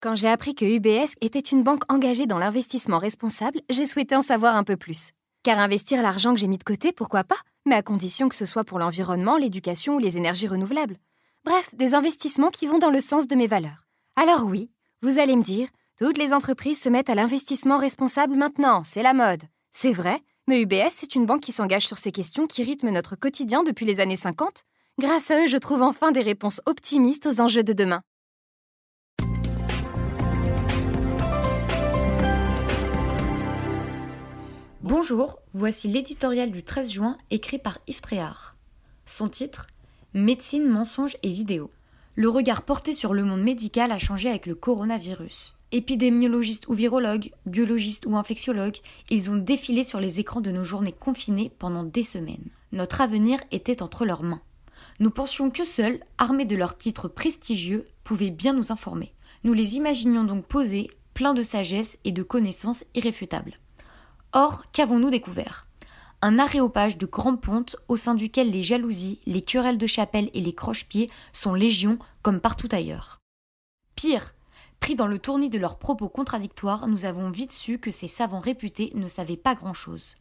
Quand j'ai appris que UBS était une banque engagée dans l'investissement responsable, j'ai souhaité en savoir un peu plus. Car investir l'argent que j'ai mis de côté, pourquoi pas Mais à condition que ce soit pour l'environnement, l'éducation ou les énergies renouvelables. Bref, des investissements qui vont dans le sens de mes valeurs. Alors oui, vous allez me dire, toutes les entreprises se mettent à l'investissement responsable maintenant, c'est la mode. C'est vrai, mais UBS, c'est une banque qui s'engage sur ces questions qui rythment notre quotidien depuis les années 50. Grâce à eux, je trouve enfin des réponses optimistes aux enjeux de demain. Bonjour, voici l'éditorial du 13 juin écrit par Yves Tréhard. Son titre Médecine, mensonges et vidéos. Le regard porté sur le monde médical a changé avec le coronavirus. Épidémiologistes ou virologues, biologistes ou infectiologues, ils ont défilé sur les écrans de nos journées confinées pendant des semaines. Notre avenir était entre leurs mains. Nous pensions que seuls, armés de leurs titres prestigieux, pouvaient bien nous informer. Nous les imaginions donc posés, pleins de sagesse et de connaissances irréfutables. Or, qu'avons-nous découvert? Un aréopage de grande ponte au sein duquel les jalousies, les querelles de chapelle et les croche-pieds sont légion comme partout ailleurs. Pire, pris dans le tournis de leurs propos contradictoires, nous avons vite su que ces savants réputés ne savaient pas grand-chose.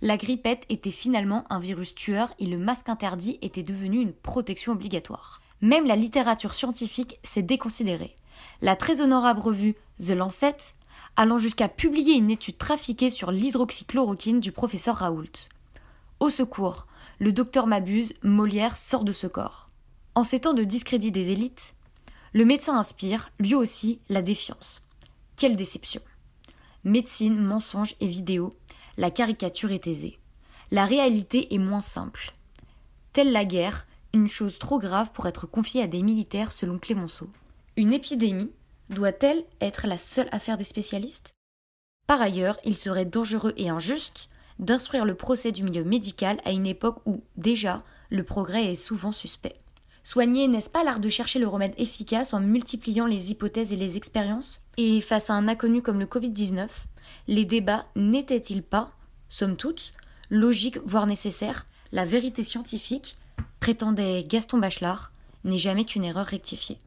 La grippette était finalement un virus tueur et le masque interdit était devenu une protection obligatoire. Même la littérature scientifique s'est déconsidérée. La très honorable revue The Lancet allant jusqu'à publier une étude trafiquée sur l'hydroxychloroquine du professeur Raoult. Au secours, le docteur m'abuse, Molière sort de ce corps. En ces temps de discrédit des élites, le médecin inspire, lui aussi, la défiance. Quelle déception. Médecine, mensonges et vidéos, la caricature est aisée. La réalité est moins simple. Telle la guerre, une chose trop grave pour être confiée à des militaires selon Clémenceau. Une épidémie, doit-elle être la seule affaire des spécialistes? Par ailleurs, il serait dangereux et injuste d'instruire le procès du milieu médical à une époque où, déjà, le progrès est souvent suspect. Soigner, n'est-ce pas l'art de chercher le remède efficace en multipliant les hypothèses et les expériences? Et face à un inconnu comme le Covid-19, les débats n'étaient-ils pas, somme toute, logiques voire nécessaires? La vérité scientifique, prétendait Gaston Bachelard, n'est jamais qu'une erreur rectifiée.